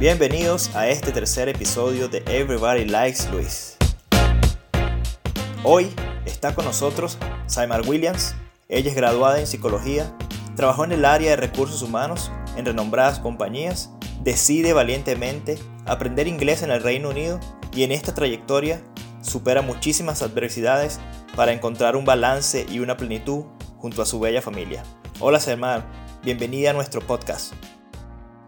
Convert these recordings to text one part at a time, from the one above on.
Bienvenidos a este tercer episodio de Everybody Likes Luis. Hoy está con nosotros Saimar Williams. Ella es graduada en psicología, trabajó en el área de recursos humanos en renombradas compañías, decide valientemente aprender inglés en el Reino Unido y en esta trayectoria supera muchísimas adversidades para encontrar un balance y una plenitud junto a su bella familia. Hola Saimar, bienvenida a nuestro podcast.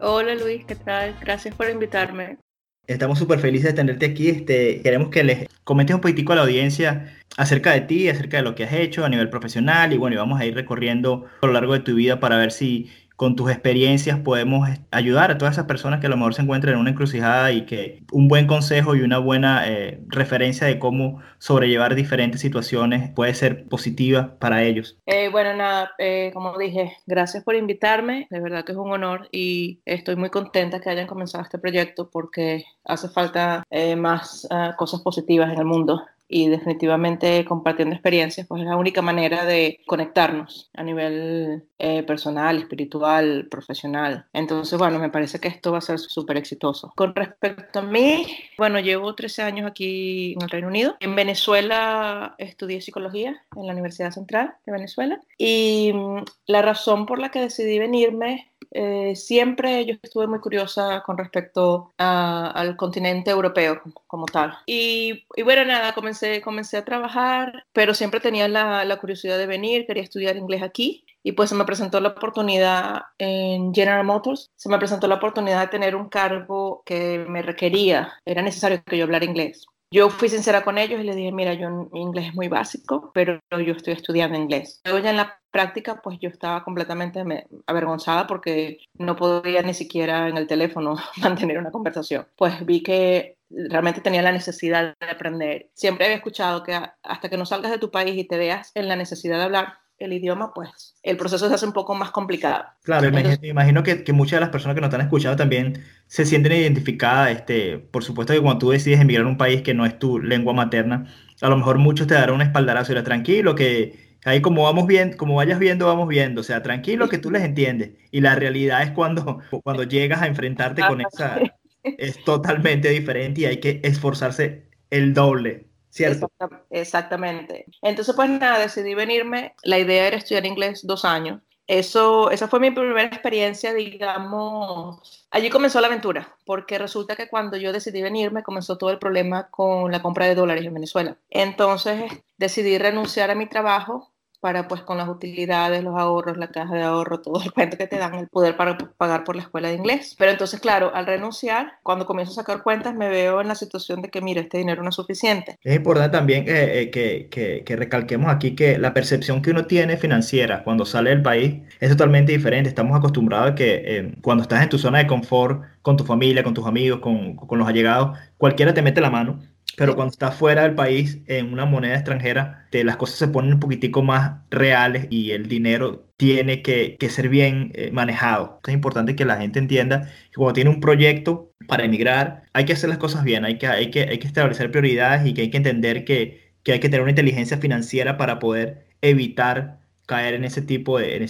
Hola Luis, ¿qué tal? Gracias por invitarme. Estamos súper felices de tenerte aquí. Este, queremos que les comentes un poquitico a la audiencia acerca de ti, acerca de lo que has hecho a nivel profesional y bueno, y vamos a ir recorriendo a lo largo de tu vida para ver si con tus experiencias podemos ayudar a todas esas personas que a lo mejor se encuentran en una encrucijada y que un buen consejo y una buena eh, referencia de cómo sobrellevar diferentes situaciones puede ser positiva para ellos. Eh, bueno, nada, eh, como dije, gracias por invitarme, de verdad que es un honor y estoy muy contenta que hayan comenzado este proyecto porque hace falta más ah, cosas positivas en el mundo y definitivamente compartiendo experiencias, pues es la única manera de conectarnos a nivel eh, personal, espiritual, profesional. Entonces, bueno, me parece que esto va a ser súper exitoso. Con respecto a mí, bueno, llevo 13 años aquí en el Reino Unido. En Venezuela estudié psicología en la Universidad Central de Venezuela y mm, la razón por la que decidí venirme eh, siempre yo estuve muy curiosa con respecto al continente europeo como, tal. Y, bueno, nada, comencé, comencé a trabajar, pero siempre tenía la, la curiosidad de venir, quería estudiar inglés aquí. Y pues se me presentó la oportunidad en General Motors, se me presentó la oportunidad de tener un cargo que me requería, era necesario que yo hablara inglés. Yo fui sincera con ellos y les dije, mira, yo mi inglés es muy básico, pero yo estoy estudiando inglés. Luego ya en la práctica, pues yo estaba completamente avergonzada porque no podía ni siquiera en el teléfono mantener una conversación. Pues vi que realmente tenía la necesidad de aprender. Siempre había escuchado que hasta que no salgas de tu país y te veas en la necesidad de hablar, el idioma, pues el proceso se hace un poco más complicado. Claro, imagino, que, que, muchas de las personas que nos están escuchando también se sienten identificadas. Este, por supuesto que cuando tú decides emigrar a un país que no es tu lengua materna, a lo mejor muchos te darán un espaldarazo y dirán, tranquilo, que ahí como vamos bien, como vayas viendo, vamos viendo. O sea, tranquilo que tú les entiendes. Y la realidad es cuando, cuando llegas a enfrentarte con esa, es totalmente diferente y hay que esforzarse el doble ¿cierto? Exactamente. Entonces, pues nada, decidí venirme. La idea era estudiar inglés dos años. Eso, esa fue mi primera experiencia, digamos. Allí comenzó la aventura, porque resulta que cuando yo decidí venirme comenzó todo el problema con la compra de dólares en Venezuela. Entonces decidí renunciar a mi trabajo para pues con las utilidades, los ahorros, la caja de ahorro, todo el cuento que te dan, el poder para pagar por la escuela de inglés. Pero entonces, claro, al renunciar, cuando comienzo a sacar cuentas, me veo en la situación de que, mira, este dinero no es suficiente. Es importante también eh, que, que, que, recalquemos aquí que la percepción que uno tiene financiera cuando sale del país es totalmente diferente. Estamos acostumbrados a que eh, cuando estás en tu zona de confort, con tu familia, con tus amigos, con, con los allegados, cualquiera te mete la mano pero cuando estás fuera del país en una moneda extranjera, te, las cosas se ponen un poquitico más reales y el dinero tiene que, que ser bien eh, manejado. Es importante que la gente entienda que cuando tiene un proyecto para emigrar, hay que hacer las cosas bien, hay que, hay que, hay que establecer prioridades y que hay que entender que, que hay que tener una inteligencia financiera para poder evitar caer en ese tipo de,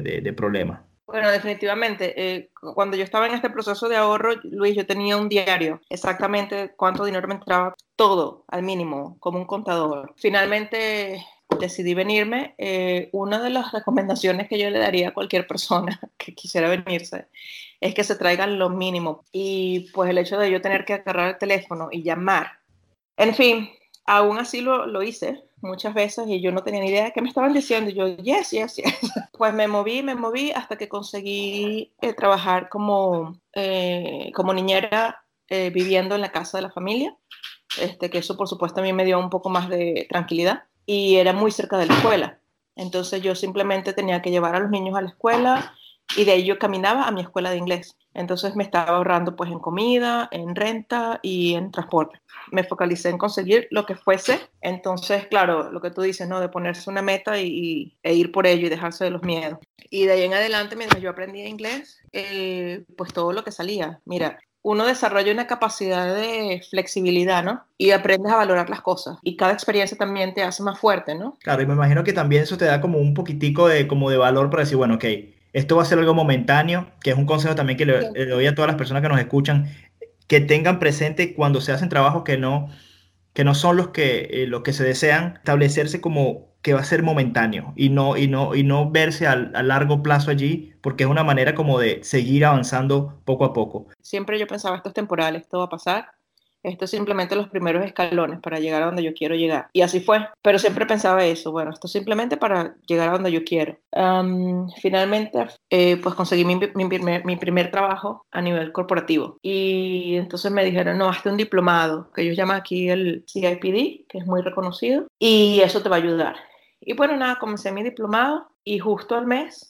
de, de problemas. Bueno, definitivamente. Eh, cuando yo estaba en este proceso de ahorro, Luis, yo tenía un diario, exactamente cuánto dinero me entraba, todo al mínimo, como un contador. Finalmente decidí venirme. Eh, una de las recomendaciones que yo le daría a cualquier persona que quisiera venirse es que se traigan lo mínimo. Y pues el hecho de yo tener que agarrar el teléfono y llamar. En fin, aún así lo, lo hice muchas veces y yo no tenía ni idea de qué me estaban diciendo. Y yo, yes, yes, yes. Pues me moví, me moví hasta que conseguí eh, trabajar como, eh, como niñera eh, viviendo en la casa de la familia. Este, que eso por supuesto a mí me dio un poco más de tranquilidad y era muy cerca de la escuela. Entonces yo simplemente tenía que llevar a los niños a la escuela y de ahí yo caminaba a mi escuela de inglés. Entonces me estaba ahorrando pues en comida, en renta y en transporte. Me focalicé en conseguir lo que fuese. Entonces, claro, lo que tú dices, ¿no? De ponerse una meta y, e ir por ello y dejarse de los miedos. Y de ahí en adelante, mientras yo aprendía inglés, eh, pues todo lo que salía. Mira, uno desarrolla una capacidad de flexibilidad, ¿no? Y aprendes a valorar las cosas. Y cada experiencia también te hace más fuerte, ¿no? Claro, y me imagino que también eso te da como un poquitico de, como de valor para decir, bueno, ok, esto va a ser algo momentáneo, que es un consejo también que le, le doy a todas las personas que nos escuchan, que tengan presente cuando se hacen trabajos que no, que no son los que, eh, los que se desean, establecerse como que va a ser momentáneo y no, y no, y no verse a, a largo plazo allí, porque es una manera como de seguir avanzando poco a poco. Siempre yo pensaba, esto es temporal, esto va a pasar, esto es simplemente los primeros escalones para llegar a donde yo quiero llegar. Y así fue. Pero siempre pensaba eso, bueno, esto es simplemente para llegar a donde yo quiero. Finalmente, eh, pues conseguí mi, mi, primer, mi, primer, trabajo a nivel corporativo. Y entonces me dijeron, no, hazte un diplomado, que ellos llaman aquí el CIPD, que es muy reconocido, y eso te va a ayudar. Y bueno, nada, comencé mi diplomado y justo al mes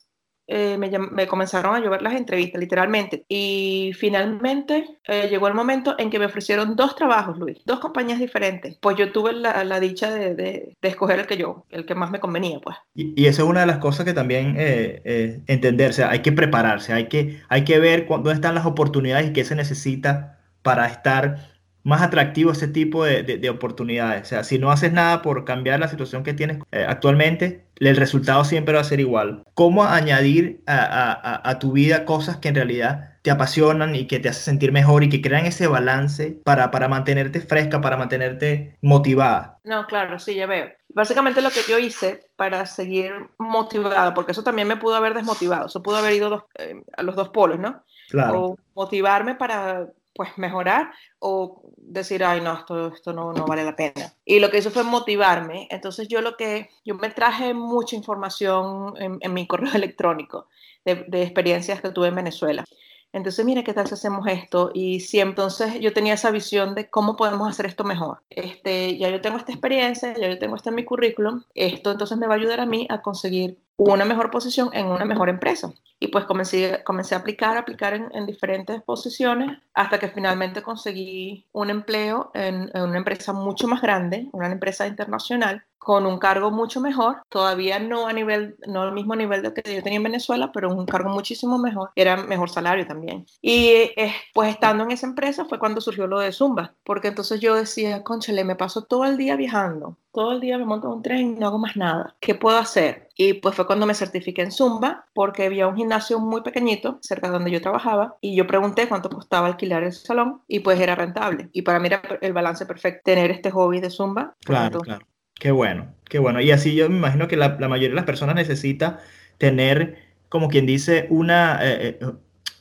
eh, me, me, comenzaron a llover las entrevistas, literalmente. Y finalmente eh, llegó el momento en que me ofrecieron dos trabajos, Luis, dos compañías diferentes. Pues yo tuve la, dicha de, de, escoger el que yo, el que más me convenía, pues. Y, esa es una de las cosas que también eh, eh entenderse, hay que prepararse, hay que, hay que ver dónde están las oportunidades y qué se necesita para estar más atractivo ese tipo de, de, de, oportunidades. O sea, si no haces nada por cambiar la situación que tienes actualmente, el resultado siempre va a ser igual. ¿Cómo añadir a, a, a, tu vida cosas que en realidad te apasionan y que te hacen sentir mejor y que crean ese balance para, para mantenerte fresca, para mantenerte motivada? No, claro, sí, ya veo. Básicamente lo que yo hice para seguir motivada, porque eso también me pudo haber desmotivado, eso pudo haber ido dos, eh, a los dos polos, ¿no? Claro. O motivarme para pues mejorar o decir, ay, no, esto, esto no, no vale la pena. Y lo que hizo fue motivarme. Entonces yo lo que, yo me traje mucha información en, mi correo electrónico de, experiencias que tuve en Venezuela. Entonces, mira, ¿qué tal si hacemos esto? Y si entonces yo tenía esa visión de cómo podemos hacer esto mejor. Este, ya yo tengo esta experiencia, ya yo tengo esto en mi currículum, esto entonces me va a ayudar a mí a conseguir una mejor posición en una mejor empresa. Y pues comencé, comencé a aplicar, a aplicar en, en, diferentes posiciones hasta que finalmente conseguí un empleo en, en, una empresa mucho más grande, una empresa internacional, con un cargo mucho mejor, todavía no a nivel, no al mismo nivel de que yo tenía en Venezuela, pero un cargo muchísimo mejor, era mejor salario también. Y eh, pues estando en esa empresa fue cuando surgió lo de Zumba, porque entonces yo decía, conchale, me paso todo el día viajando, todo el día me monto en un tren y no hago más nada. ¿Qué puedo hacer? Y pues fue cuando me certifiqué en Zumba, porque había un gimnasio muy pequeñito cerca de donde yo trabajaba y yo pregunté cuánto costaba alquilar el salón y pues era rentable. Y para mí era el balance perfecto tener este hobby de Zumba. Claro, claro. Qué bueno, qué bueno. Y así yo me imagino que la, mayoría de las personas necesita tener, como quien dice, una... Eh, eh,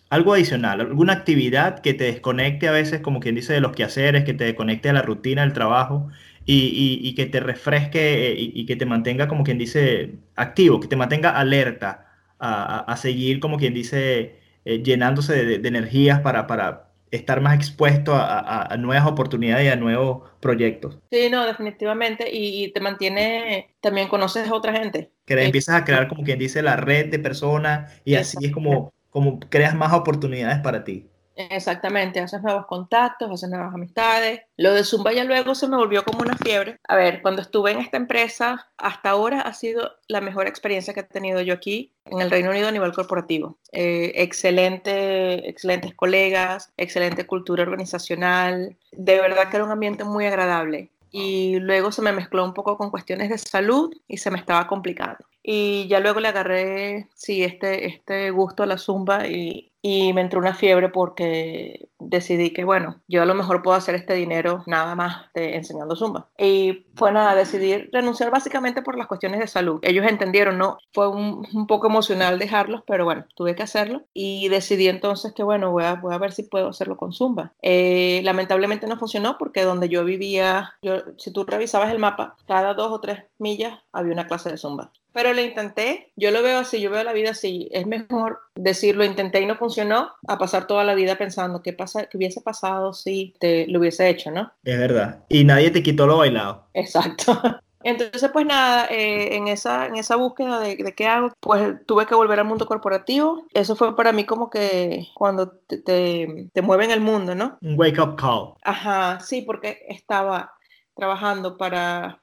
algo adicional, alguna actividad que te desconecte a veces, como quien dice, de los quehaceres, que te desconecte de la rutina del trabajo y, que te refresque y, y, que te mantenga, como quien dice, activo, que te mantenga alerta a, a, a seguir, como quien dice, eh, llenándose de, de, energías para, para estar más expuesto a, a, nuevas oportunidades y a nuevos proyectos. Sí, no, definitivamente. Y, te mantiene, también conoces a otra gente. Que empiezas a crear, como quien dice, la red de personas y así es como como creas más oportunidades para ti. Exactamente, haces nuevos contactos, haces nuevas amistades. Lo de Zumba ya luego se me volvió como una fiebre. A ver, cuando estuve en esta empresa, hasta ahora ha sido la mejor experiencia que he tenido yo aquí en el Reino Unido a nivel corporativo. Eh, excelente, excelentes colegas, excelente cultura organizacional. De verdad que era un ambiente muy agradable. Y luego se me mezcló un poco con cuestiones de salud y se me estaba complicando. Y ya luego le agarré, sí, este, este gusto a la zumba y, y me entró una fiebre porque decidí que, bueno, yo a lo mejor puedo hacer este dinero nada más de enseñando zumba. Y fue nada, decidí renunciar básicamente por las cuestiones de salud. Ellos entendieron, ¿no? Fue un, poco emocional dejarlos, pero bueno, tuve que hacerlo. Y decidí entonces que, bueno, voy a, voy a ver si puedo hacerlo con zumba. Eh, lamentablemente no funcionó porque donde yo vivía, yo, si tú revisabas el mapa, cada dos o tres millas había una clase de zumba. Pero lo intenté, yo lo veo así, yo veo la vida así. Es mejor decirlo, intenté y no funcionó, a pasar toda la vida pensando qué, pasa, qué hubiese pasado si te lo hubiese hecho, ¿no? Es verdad. Y nadie te quitó lo bailado. Exacto. Entonces, pues nada, eh, en, esa, en esa búsqueda de, de, qué hago, pues tuve que volver al mundo corporativo. Eso fue para mí como que cuando te, te, te mueven el mundo, ¿no? Un wake up call. Ajá, sí, porque estaba trabajando para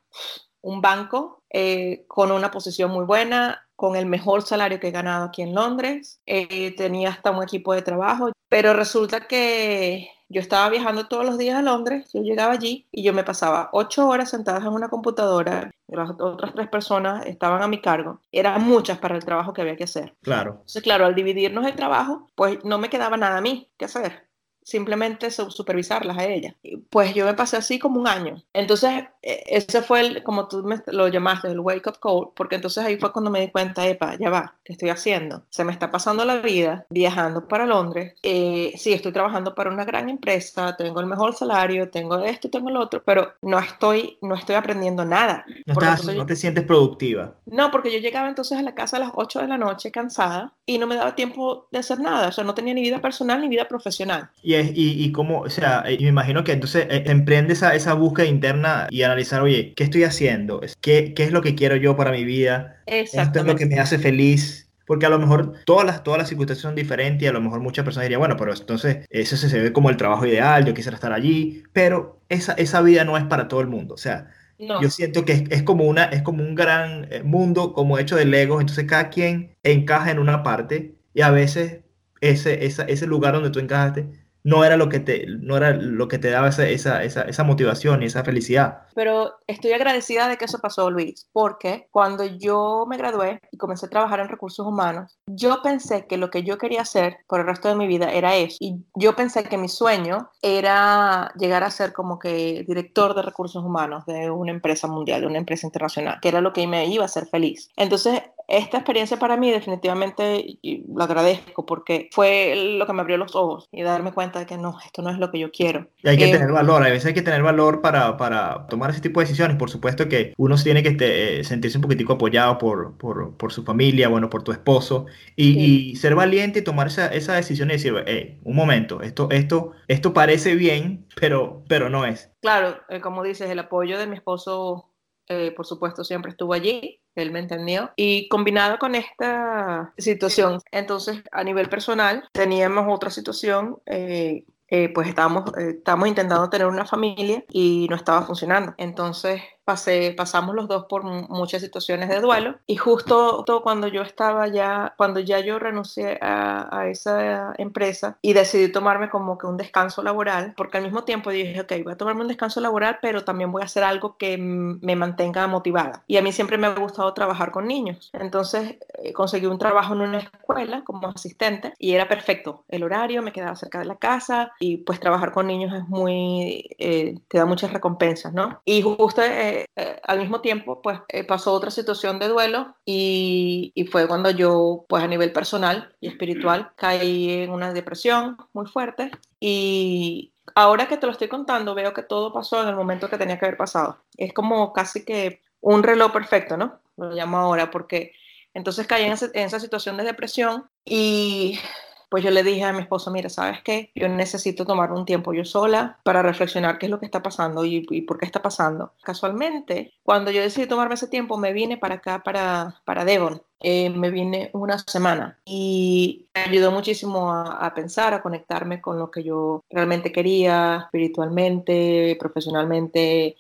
un banco eh, con una posición muy buena, con el mejor salario que he ganado aquí en Londres. Eh, tenía hasta un equipo de trabajo, pero resulta que yo estaba viajando todos los días a Londres, yo llegaba allí y yo me pasaba ocho horas sentadas en una computadora, las otras tres personas estaban a mi cargo, eran muchas para el trabajo que había que hacer. Claro. Entonces, claro, al dividirnos el trabajo, pues no me quedaba nada a mí que hacer simplemente supervisarlas a ella. Pues yo me pasé así como un año. Entonces, ese fue el, como tú me, lo llamaste, el wake up call, porque entonces ahí fue cuando me di cuenta, epa, ya va, ¿qué estoy haciendo? Se me está pasando la vida viajando para Londres. Eh, sí, estoy trabajando para una gran empresa, tengo el mejor salario, tengo esto y tengo lo otro, pero no estoy, no estoy aprendiendo nada. No, te sientes productiva. No, porque yo llegaba entonces a la casa a las 8 de la noche cansada y no me daba tiempo de hacer nada, o sea, no tenía ni vida personal ni vida profesional. Y y, y cómo, o sea, eh, me imagino que entonces eh, emprende esa, esa búsqueda interna y analizar, oye, ¿qué estoy haciendo? ¿Qué, ¿Qué es lo que quiero yo para mi vida? Esto es lo que me hace feliz. Porque a lo mejor todas las, todas las circunstancias son diferentes y a lo mejor muchas personas dirían, bueno, pero entonces eso se, ve como el trabajo ideal, yo quisiera estar allí, pero esa, esa vida no es para todo el mundo. O sea, yo siento que es, es, como una, es como un gran eh, mundo como hecho de legos, entonces cada quien encaja en una parte y a veces ese, esa, ese lugar donde tú encajaste no era lo que te, no era lo que te daba esa, esa, esa, motivación y esa felicidad. Pero estoy agradecida de que eso pasó, Luis, porque cuando yo me gradué y comencé a trabajar en recursos humanos, yo pensé que lo que yo quería hacer por el resto de mi vida era eso. Y yo pensé que mi sueño era llegar a ser como que director de recursos humanos de una empresa mundial, de una empresa internacional, que era lo que me iba a hacer feliz. Entonces, esta experiencia para mí definitivamente lo agradezco porque fue lo que me abrió los ojos y darme cuenta de que no, esto no es lo que yo quiero. Y hay que eh, tener valor, a veces hay que tener valor para, para, tomar ese tipo de decisiones. Por supuesto que uno tiene que este, sentirse un poquitico apoyado por, por, por, su familia, bueno, por tu esposo y, y ser valiente y tomar esa, esa, decisión y decir, hey, un momento, esto, esto, esto parece bien, pero, pero no es. Claro, eh, como dices, el apoyo de mi esposo, eh, por supuesto, siempre estuvo allí él me entendió. Y combinado con esta situación, entonces a nivel personal teníamos otra situación eh, eh, pues estábamos, eh, estábamos intentando tener una familia y no estaba funcionando. Entonces pasé, pasamos los dos por muchas situaciones de duelo y justo cuando yo estaba ya, cuando ya yo renuncié a, a, esa empresa y decidí tomarme como que un descanso laboral, porque al mismo tiempo dije, ok, voy a tomarme un descanso laboral, pero también voy a hacer algo que me mantenga motivada. Y a mí siempre me ha gustado trabajar con niños. Entonces eh, conseguí un trabajo en una escuela como asistente y era perfecto. El horario me quedaba cerca de la casa y pues trabajar con niños es muy, eh, te da muchas recompensas, ¿no? Y justo eh, eh, al mismo tiempo, pues eh, pasó otra situación de duelo y, y, fue cuando yo, pues a nivel personal y espiritual, caí en una depresión muy fuerte y ahora que te lo estoy contando, veo que todo pasó en el momento que tenía que haber pasado. Es como casi que un reloj perfecto, ¿no? Lo llamo ahora porque entonces caí en esa situación de depresión y pues yo le dije a mi esposo, mira, ¿sabes qué? Yo necesito tomar un tiempo yo sola para reflexionar qué es lo que está pasando y, por qué está pasando. Casualmente, cuando yo decidí tomarme ese tiempo, me vine para acá, para, para Devon. Eh, me vine una semana y me ayudó muchísimo a, pensar, a conectarme con lo que yo realmente quería, espiritualmente, profesionalmente,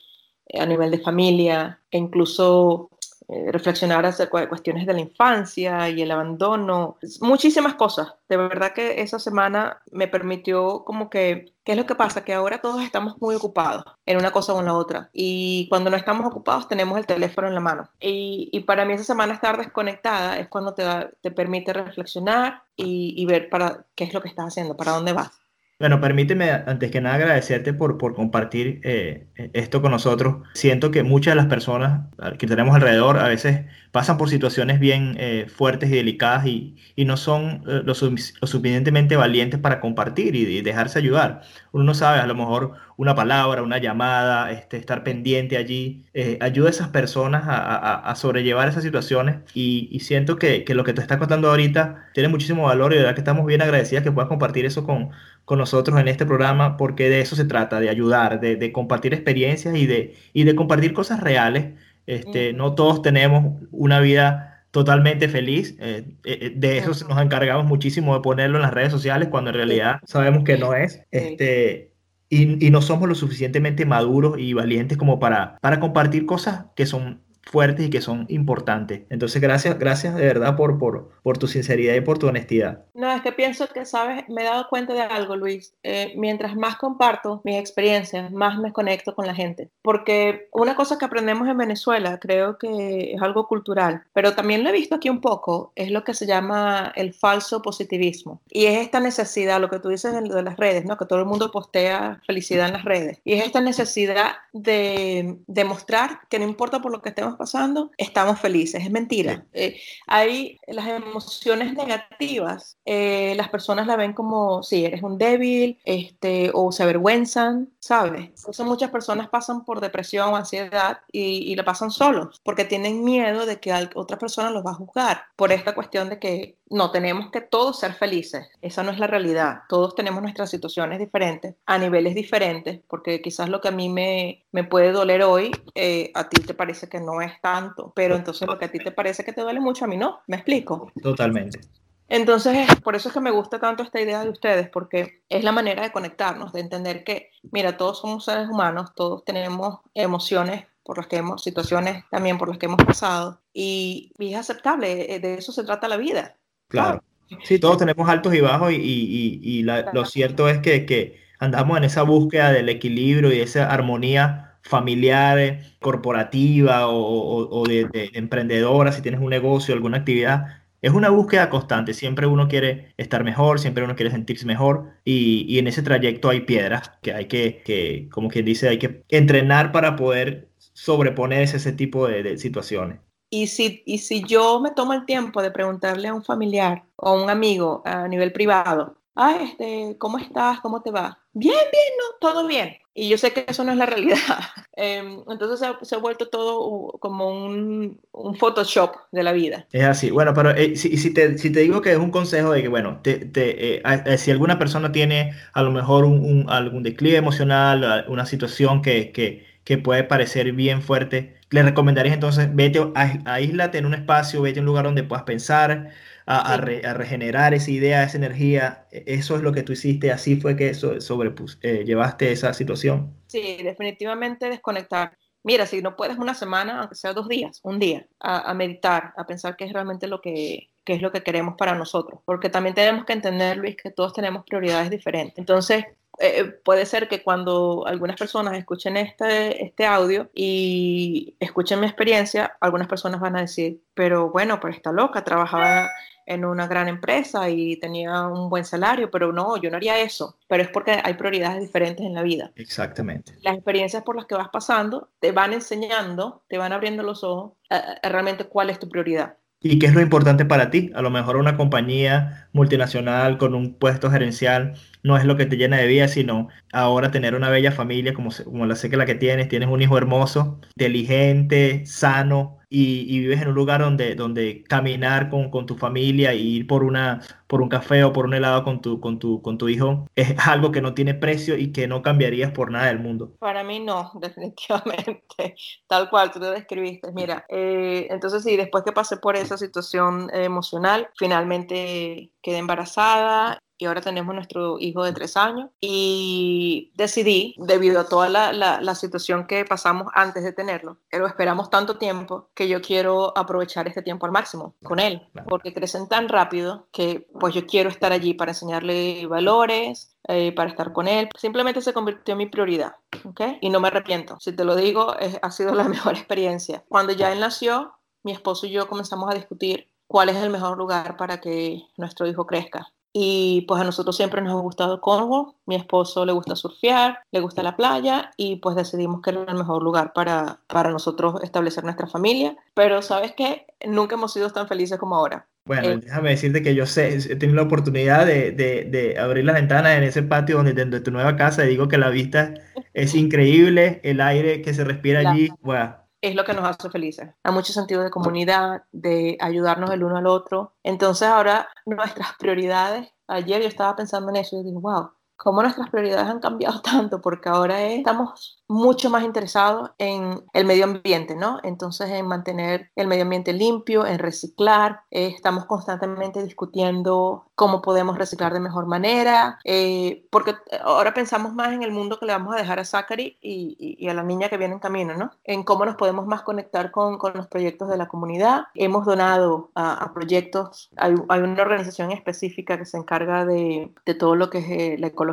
a nivel de familia, e incluso eh, reflexionar acerca de cuestiones de la infancia y el abandono, muchísimas cosas. De verdad que esa semana me permitió como que, ¿qué es lo que pasa? Que ahora todos estamos muy ocupados en una cosa o en la otra. Y cuando no estamos ocupados tenemos el teléfono en la mano. Y, y para mí esa semana estar desconectada es cuando te, te permite reflexionar y, y ver para qué es lo que estás haciendo, para dónde vas. Bueno, permíteme antes que nada agradecerte por, por compartir eh, esto con nosotros. Siento que muchas de las personas que tenemos alrededor a veces pasan por situaciones bien eh, fuertes y delicadas y, y no son eh, lo, suficientemente valientes para compartir y, dejarse ayudar. Uno no sabe, a lo mejor una palabra, una llamada, este, estar pendiente allí, ayuda a esas personas a, a, sobrellevar esas situaciones y, siento que, que, lo que te está contando ahorita tiene muchísimo valor y de verdad que estamos bien agradecidas que puedas compartir eso con con nosotros en este programa porque de eso se trata, de ayudar, de, compartir experiencias y de, y de compartir cosas reales. Este, No todos tenemos una vida totalmente feliz. Eh, eh, eh, de eso nos encargamos muchísimo de ponerlo en las redes sociales cuando en realidad sabemos que no es. Este, y, y, no somos lo suficientemente maduros y valientes como para, para compartir cosas que son fuertes y que son importantes. Entonces, gracias, gracias de verdad por, por, por tu sinceridad y por tu honestidad. No, es que pienso que, sabes, me he dado cuenta de algo, Luis. Eh, mientras más comparto mis experiencias, más me conecto con la gente. Porque una cosa que aprendemos en Venezuela, creo que es algo cultural, pero también lo he visto aquí un poco, es lo que se llama el falso positivismo. Y es esta necesidad, lo que tú dices de las redes, ¿no? Que todo el mundo postea felicidad en las redes. Y es esta necesidad de demostrar que no importa por lo que estemos pasando, estamos felices. Es mentira. Eh, hay las emociones negativas, eh, las personas la ven como si eres un débil este, o se avergüenzan, ¿sabes? Eso muchas personas pasan por depresión o ansiedad y, y la pasan solos porque tienen miedo de que otra persona los va a juzgar por esta cuestión de que no tenemos que todos ser felices. Esa no es la realidad. Todos tenemos nuestras situaciones diferentes, a niveles diferentes, porque quizás lo que a mí me, me puede doler hoy, eh, a ti te parece que no es tanto, pero entonces lo que a ti te parece que te duele mucho, a mí no. ¿Me explico? Totalmente. Entonces, por eso es que me gusta tanto esta idea de ustedes, porque es la manera de conectarnos, de entender que, mira, todos somos seres humanos, todos tenemos emociones por las que hemos, situaciones también por las que hemos pasado, y, y es aceptable, eh, de eso se trata la vida. Claro. Sí, todos tenemos altos y bajos y, y, y la, lo cierto es que, que, andamos en esa búsqueda del equilibrio y esa armonía familiar, corporativa o, o, o de, de, emprendedora, si tienes un negocio, alguna actividad. Es una búsqueda constante, siempre uno quiere estar mejor, siempre uno quiere sentirse mejor y, y en ese trayecto hay piedras que hay que, que, como quien dice, hay que entrenar para poder sobreponerse a ese tipo de, de situaciones. Y si, y si yo me tomo el tiempo de preguntarle a un familiar o a un amigo a nivel privado, ah, este, ¿cómo estás? ¿Cómo te va? Bien, bien, no, todo bien. Y yo sé que eso no es la realidad. Eh, entonces se ha, se ha, vuelto todo como un, un, Photoshop de la vida. Es así. Bueno, pero eh, si, si, te, si te digo que es un consejo de que, bueno, te, te, eh, si alguna persona tiene a lo mejor un, un, algún declive emocional, una situación que, que, que puede parecer bien fuerte, le recomendaría entonces, vete, aíslate en un espacio, vete a un lugar donde puedas pensar, a, a, re, a, regenerar esa idea, esa energía. E, eso es lo que tú hiciste, así fue que so, sobrepus, eh, llevaste esa situación. Sí, definitivamente desconectar. Mira, si no puedes una semana, aunque sea dos días, un día, a, a meditar, a pensar qué es realmente lo que, qué es lo que queremos para nosotros. Porque también tenemos que entender, Luis, que todos tenemos prioridades diferentes. Entonces, eh, puede ser que cuando algunas personas escuchen este, este audio y escuchen mi experiencia, algunas personas van a decir, pero bueno, pues está loca, trabajaba en una gran empresa y tenía un buen salario, pero no, yo no haría eso. Pero es porque hay prioridades diferentes en la vida. Exactamente. Las experiencias por las que vas pasando te van enseñando, te van abriendo los ojos a, a realmente cuál es tu prioridad. ¿Y qué es lo importante para ti? A lo mejor una compañía multinacional con un puesto gerencial no es lo que te llena de vida, sino ahora tener una bella familia como, como la sé que la que tienes, tienes un hijo hermoso, inteligente, sano, y, y, vives en un lugar donde, donde caminar con, con, tu familia e ir por, una, por un café o por un helado con tu, con, tu, con tu hijo es algo que no tiene precio y que no cambiarías por nada del mundo. Para mí no, definitivamente, tal cual tú te describiste. Mira, eh, entonces sí, después que pasé por esa situación emocional, finalmente quedé embarazada y ahora tenemos nuestro hijo de tres años y decidí, debido a toda la, la, la, situación que pasamos antes de tenerlo, pero esperamos tanto tiempo que yo quiero aprovechar este tiempo al máximo con él, porque crecen tan rápido que pues yo quiero estar allí para enseñarle valores, eh, para estar con él. Simplemente se convirtió en mi prioridad, ¿ok? Y no me arrepiento. Si te lo digo, es, ha sido la mejor experiencia. Cuando ya él nació, mi esposo y yo comenzamos a discutir cuál es el mejor lugar para que nuestro hijo crezca. Y pues a nosotros siempre nos ha gustado Cornwall, mi esposo le gusta surfear, le gusta la playa y pues decidimos que era el mejor lugar para, para nosotros establecer nuestra familia. Pero sabes qué, nunca hemos sido tan felices como ahora. Bueno, eh, déjame decirte que yo sé, he tenido la oportunidad de, de, de abrir las ventanas en ese patio donde dentro de tu nueva casa y digo que la vista es increíble, el aire que se respira allí, wow es lo que nos hace felices. Hay mucho sentido de comunidad, de ayudarnos el uno al otro. Entonces ahora nuestras prioridades, ayer yo estaba pensando en eso y digo, wow, cómo nuestras prioridades han cambiado tanto, porque ahora estamos mucho más interesados en el medio ambiente, ¿no? Entonces, en mantener el medio ambiente limpio, en reciclar, eh, estamos constantemente discutiendo cómo podemos reciclar de mejor manera, eh, porque ahora pensamos más en el mundo que le vamos a dejar a Zachary y, a la niña que viene en camino, ¿no? En cómo nos podemos más conectar con, con los proyectos de la comunidad. Hemos donado a, proyectos, hay, hay, una organización específica que se encarga de, de todo lo que es eh, la ecología.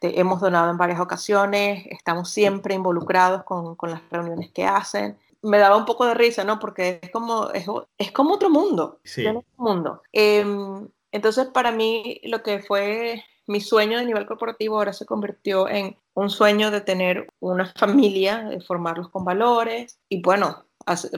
Hemos donado en varias ocasiones, estamos siempre involucrados con, con las reuniones que hacen me daba un poco de risa, ¿no? Porque es como, es, es como otro mundo. Sí. Otro mundo. Em, entonces, para mí, lo que fue mi sueño de nivel corporativo ahora se convirtió en un sueño de tener una familia, de formarlos con valores y, bueno,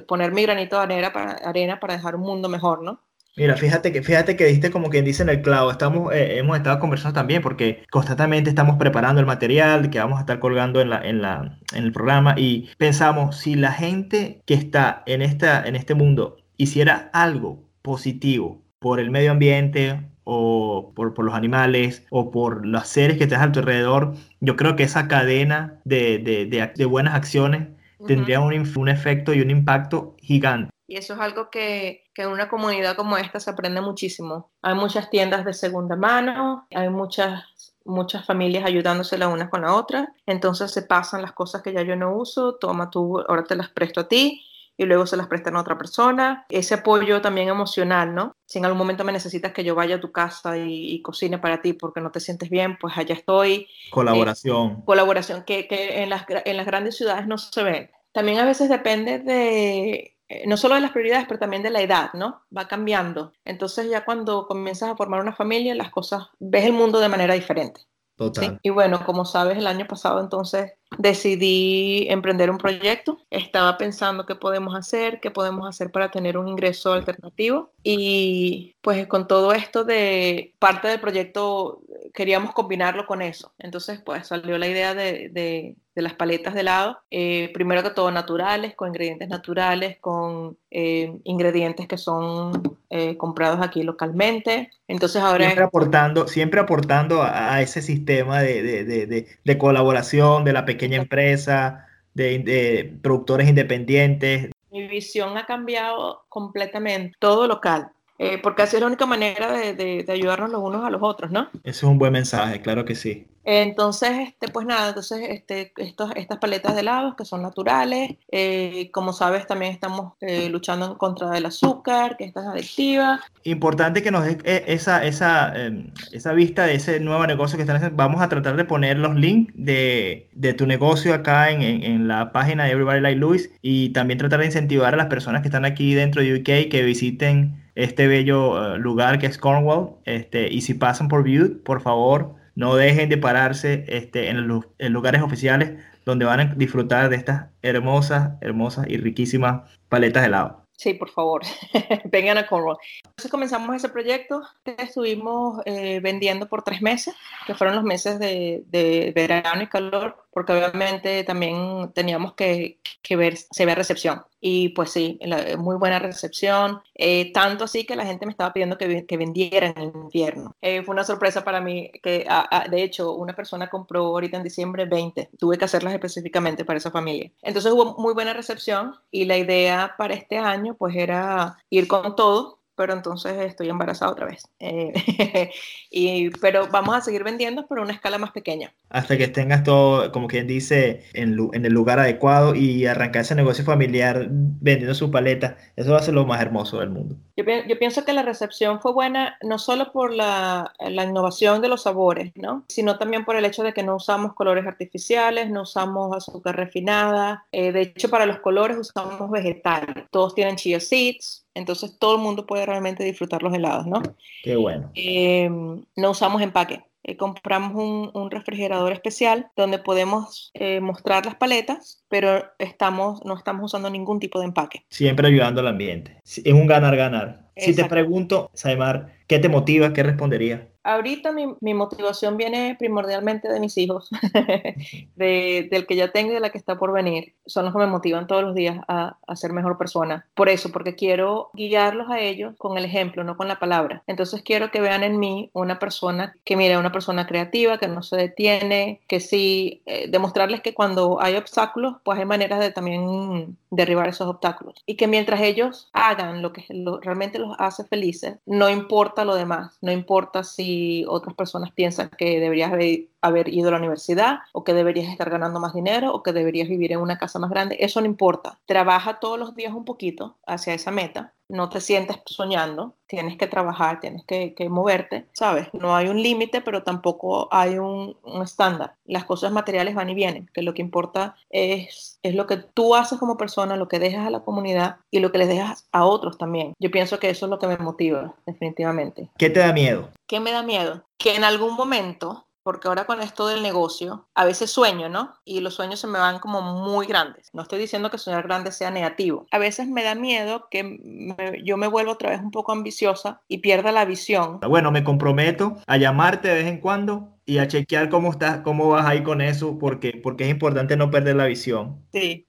poner mi granito de arena para, arena para dejar un mundo mejor, ¿no? Mira, fíjate que, fíjate que diste como quien dice en el clavo, estamos, eh, hemos estado conversando también porque constantemente estamos preparando el material que vamos a estar colgando en, la, en, la, en el programa y pensamos, si la gente que está en, esta, en este mundo hiciera algo positivo por el medio ambiente o por, por, los animales o por los seres que estás a tu alrededor, yo creo que esa cadena de, de, de, buenas acciones tendría un, un efecto y un impacto gigante. Y eso es algo que, que, en una comunidad como esta se aprende muchísimo. Hay muchas tiendas de segunda mano, hay muchas, muchas familias ayudándose la una con la otra. Entonces se pasan las cosas que ya yo no uso, toma tú, ahora te las presto a ti y luego se las prestan a otra persona. Ese apoyo también emocional, ¿no? Si en algún momento me necesitas que yo vaya a tu casa y, cocine para ti porque no te sientes bien, pues allá estoy. Colaboración. Eh, colaboración que, que en, las, en las grandes ciudades no se ve. También a veces depende de eh, no solo de las prioridades, pero también de la edad, ¿no? Va cambiando. Entonces ya cuando comienzas a formar una familia, las cosas, ves el mundo de manera diferente. Total. Y bueno, como sabes, el año pasado entonces decidí emprender un proyecto. Estaba pensando qué podemos hacer, qué podemos hacer para tener un ingreso alternativo. Y pues con todo esto de parte del proyecto queríamos combinarlo con eso. Entonces pues salió la idea de, de, las paletas de helado. Eh, primero que todo naturales, con ingredientes naturales, con eh, ingredientes que son eh, comprados aquí localmente. Entonces ahora... Siempre aportando, siempre aportando a, ese sistema de, de, de colaboración de la pequeña pequeña empresa, de, productores independientes. Mi visión ha cambiado completamente, todo local. Eh, porque así es la única manera de, de, de, ayudarnos los unos a los otros, ¿no? Ese es un buen mensaje, claro que sí. Entonces, este, pues nada, entonces este, estos, estas paletas de helados que son naturales, eh, como sabes también estamos eh, luchando en contra del azúcar, que es tan adictiva. Importante que nos dé eh, esa, esa, em, esa vista de ese nuevo negocio que están haciendo. Vamos a tratar de poner los links de, de tu negocio acá en, en, en, la página de Everybody Like Luis y también tratar de incentivar a las personas que están aquí dentro de UK que visiten este bello lugar que es Cornwall. Este, y si pasan por Butte, por favor no dejen de pararse este, en, los, lugares oficiales donde van a disfrutar de estas hermosas, hermosas y riquísimas paletas de helado. Sí, por favor, vengan a Cornwall. Entonces comenzamos ese proyecto, estuvimos eh, vendiendo por tres meses, que fueron los meses de, de, verano y calor, porque obviamente también teníamos que, que ver, se ve recepción. Y pues sí, la, muy buena recepción, eh, tanto así que la gente me estaba pidiendo que, que vendiera en invierno. Eh, fue una sorpresa para mí que, de hecho, una persona compró ahorita en diciembre 20, tuve que hacerlas específicamente para esa familia. Entonces hubo muy buena recepción y la idea para este año pues era ir con todo pero entonces estoy embarazada otra vez. Eh, y, pero vamos a seguir vendiendo, pero a una escala más pequeña. Hasta que tengas todo, como quien dice, en, en, el lugar adecuado y arrancar ese negocio familiar vendiendo su paleta. Eso va a ser lo más hermoso del mundo. Yo, yo pienso que la recepción fue buena no solo por la, la, innovación de los sabores, ¿no? sino también por el hecho de que no usamos colores artificiales, no usamos azúcar refinada. Eh, de hecho, para los colores usamos vegetales. Todos tienen chia seeds, entonces todo el mundo puede realmente disfrutar los helados, ¿no? Qué bueno. Eh, no usamos empaque. Eh, compramos un, un, refrigerador especial donde podemos eh, mostrar las paletas pero estamos, no estamos usando ningún tipo de empaque. Siempre ayudando al ambiente. Es un ganar-ganar. Si te pregunto, Saimar, ¿qué te motiva? ¿Qué respondería? Ahorita mi, mi, motivación viene primordialmente de mis hijos, de, del que ya tengo y de la que está por venir. Son los que me motivan todos los días a, a, ser mejor persona. Por eso, porque quiero guiarlos a ellos con el ejemplo, no con la palabra. Entonces quiero que vean en mí una persona que, mira, una persona creativa, que no se detiene, que sí, eh, demostrarles que cuando hay obstáculos, pues hay maneras de también derribar esos obstáculos. Y que mientras ellos hagan lo que realmente los hace felices, no importa lo demás, no importa si otras personas piensan que deberías haber, ido a la universidad o que deberías estar ganando más dinero o que deberías vivir en una casa más grande, eso no importa. Trabaja todos los días un poquito hacia esa meta no te sientes soñando, tienes que trabajar, tienes que, moverte, ¿sabes? No hay un límite, pero tampoco hay un, estándar. Las cosas materiales van y vienen, que lo que importa es, es lo que tú haces como persona, lo que dejas a la comunidad y lo que les dejas a otros también. Yo pienso que eso es lo que me motiva, definitivamente. ¿Qué te da miedo? ¿Qué me da miedo? Que en algún momento porque ahora con esto del negocio, a veces sueño, ¿no? Y los sueños se me van como muy grandes. No estoy diciendo que soñar grande sea negativo. A veces me da miedo que yo me vuelva otra vez un poco ambiciosa y pierda la visión. Bueno, me comprometo a llamarte de vez en cuando y a chequear cómo estás, cómo vas ahí con eso, porque, porque es importante no perder la visión. Sí.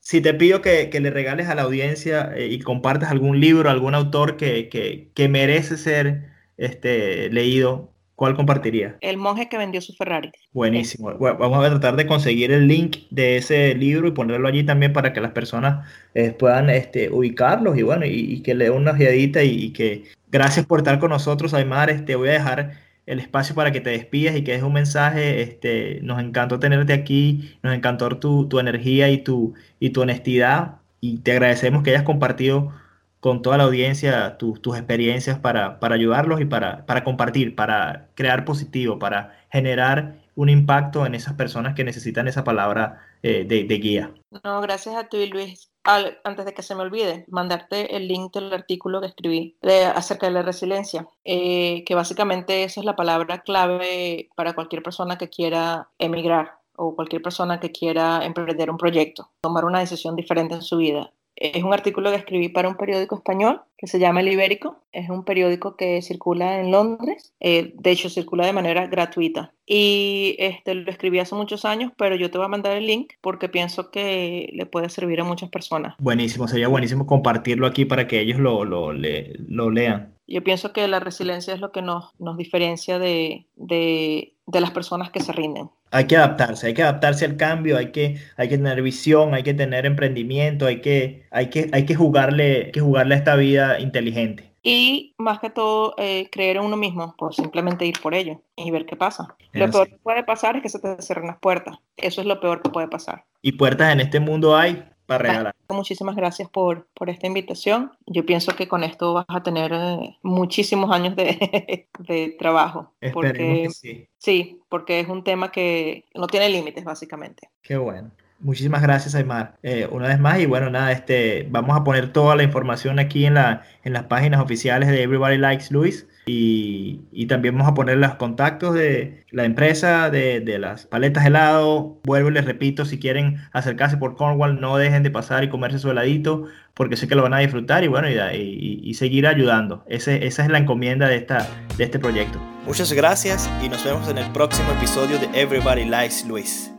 Si te pido que, que le regales a la audiencia eh, y compartas algún libro, algún autor que, que, que merece ser este, leído, ¿Cuál compartiría? El monje que vendió su Ferrari. Buenísimo. vamos a tratar de conseguir el link de ese libro y ponerlo allí también para que las personas eh, puedan este, ubicarlos y bueno, y, que le den una ojeadita y, que gracias por estar con nosotros, Aymar. Este, voy a dejar el espacio para que te despidas y que des un mensaje. Este, nos encantó tenerte aquí, nos encantó tu, tu energía y tu, y tu honestidad y te agradecemos que hayas compartido con toda la audiencia tus experiencias para, para ayudarlos y para, para, compartir, para crear positivo, para generar un impacto en esas personas que necesitan esa palabra eh, de, de, guía. No, gracias a ti, Luis. antes de que se me olvide, mandarte el link del artículo que escribí acerca de la resiliencia, eh, que básicamente esa es la palabra clave para cualquier persona que quiera emigrar o cualquier persona que quiera emprender un proyecto, tomar una decisión diferente en su vida. Es un artículo que escribí para un periódico español que se llama El Ibérico. Es un periódico que circula en Londres. Eh, de hecho, circula de manera gratuita. Y este, lo escribí hace muchos años, pero yo te voy a mandar el link porque pienso que le puede servir a muchas personas. Buenísimo, sería buenísimo compartirlo aquí para que ellos lo, lo, lo lean. Yo pienso que la resiliencia es lo que nos, nos diferencia de, de, de las personas que se rinden hay que adaptarse, hay que adaptarse al cambio, hay que, hay que tener visión, hay que tener emprendimiento, hay que, hay que, hay que jugarle, que jugarle a esta vida inteligente. Y más que todo, eh, creer en uno mismo, por simplemente ir por ello y ver qué pasa. Lo peor que puede pasar es que se te cierren las puertas. Eso es lo peor que puede pasar. Y puertas en este mundo hay, para regalar. Muchísimas gracias por, por esta invitación. Yo pienso que con esto vas a tener eh, muchísimos años de, de trabajo. Porque, sí. sí, porque es un tema que no tiene límites, básicamente. Qué bueno. Muchísimas gracias, Aymar. Eh, una vez más, y bueno, nada, este, vamos a poner toda la información aquí en, la, en las páginas oficiales de Everybody Likes Luis. Y, también vamos a poner los contactos de la empresa de, de, las paletas helado. Vuelvo y les repito, si quieren acercarse por Cornwall, no dejen de pasar y comerse su heladito, porque sé que lo van a disfrutar y bueno, y, y, y seguir ayudando. Ese, esa es la encomienda de, esta, de este proyecto. Muchas gracias y nos vemos en el próximo episodio de Everybody Likes Luis.